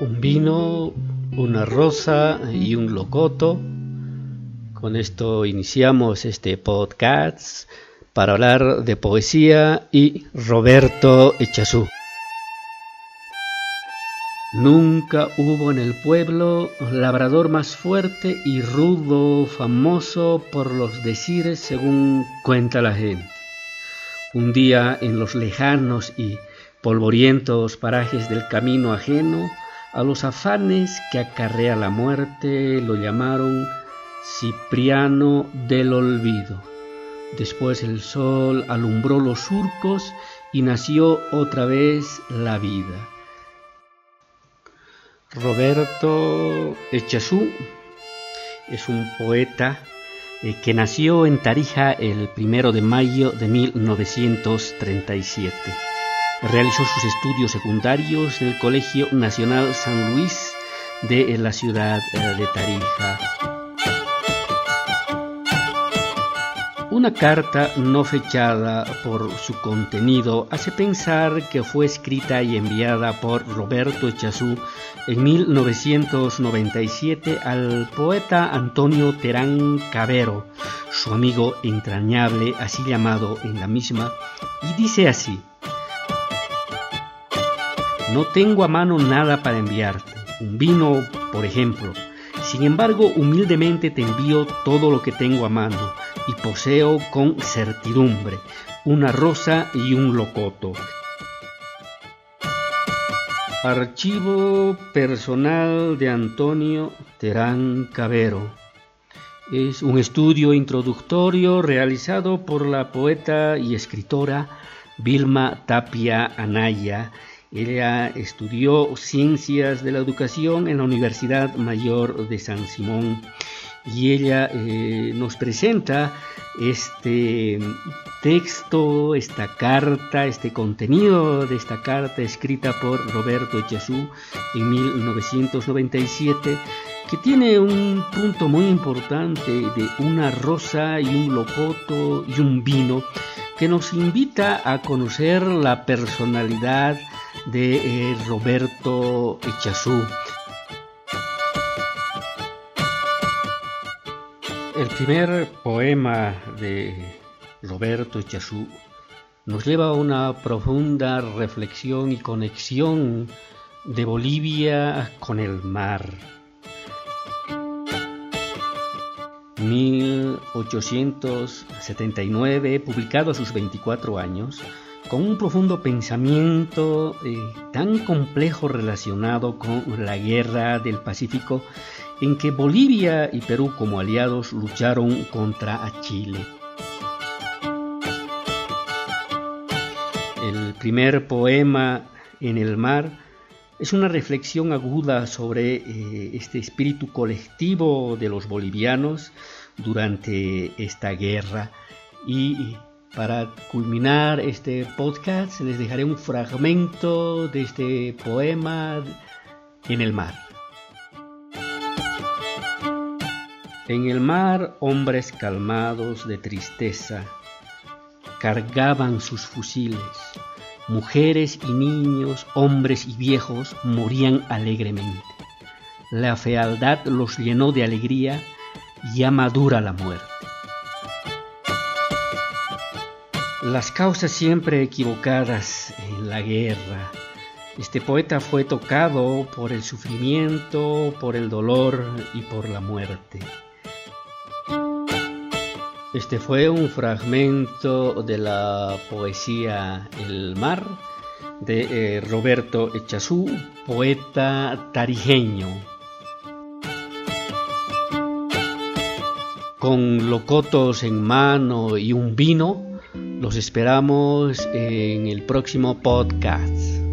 un vino, una rosa y un locoto. Con esto iniciamos este podcast para hablar de poesía y Roberto Echazú. Nunca hubo en el pueblo labrador más fuerte y rudo, famoso por los decires según cuenta la gente. Un día en los lejanos y polvorientos parajes del camino ajeno, a los afanes que acarrea la muerte lo llamaron Cipriano del Olvido. Después el sol alumbró los surcos y nació otra vez la vida. Roberto Echazú es un poeta eh, que nació en Tarija el primero de mayo de 1937. Realizó sus estudios secundarios en el Colegio Nacional San Luis de la ciudad eh, de Tarija. Una carta no fechada por su contenido hace pensar que fue escrita y enviada por Roberto Echazú en 1997 al poeta Antonio Terán Cabero, su amigo entrañable, así llamado en la misma, y dice así. No tengo a mano nada para enviarte, un vino, por ejemplo. Sin embargo, humildemente te envío todo lo que tengo a mano y poseo con certidumbre una rosa y un locoto. Archivo personal de Antonio Terán Cabero. Es un estudio introductorio realizado por la poeta y escritora Vilma Tapia Anaya ella estudió ciencias de la educación en la Universidad Mayor de San Simón. Y ella eh, nos presenta este texto, esta carta, este contenido de esta carta escrita por Roberto Echazú en 1997 que tiene un punto muy importante de una rosa y un locoto y un vino que nos invita a conocer la personalidad de eh, Roberto Echazú. El primer poema de Roberto Echazú nos lleva a una profunda reflexión y conexión de Bolivia con el mar. 1879, publicado a sus 24 años, con un profundo pensamiento eh, tan complejo relacionado con la guerra del Pacífico en que Bolivia y Perú como aliados lucharon contra Chile. El primer poema En el mar es una reflexión aguda sobre eh, este espíritu colectivo de los bolivianos durante esta guerra y para culminar este podcast les dejaré un fragmento de este poema en el mar. En el mar hombres calmados de tristeza cargaban sus fusiles. Mujeres y niños, hombres y viejos morían alegremente. La fealdad los llenó de alegría, ya madura la muerte. Las causas siempre equivocadas en la guerra. Este poeta fue tocado por el sufrimiento, por el dolor y por la muerte. Este fue un fragmento de la poesía El mar de eh, Roberto Echazú, poeta tarijeño. Con locotos en mano y un vino, los esperamos en el próximo podcast.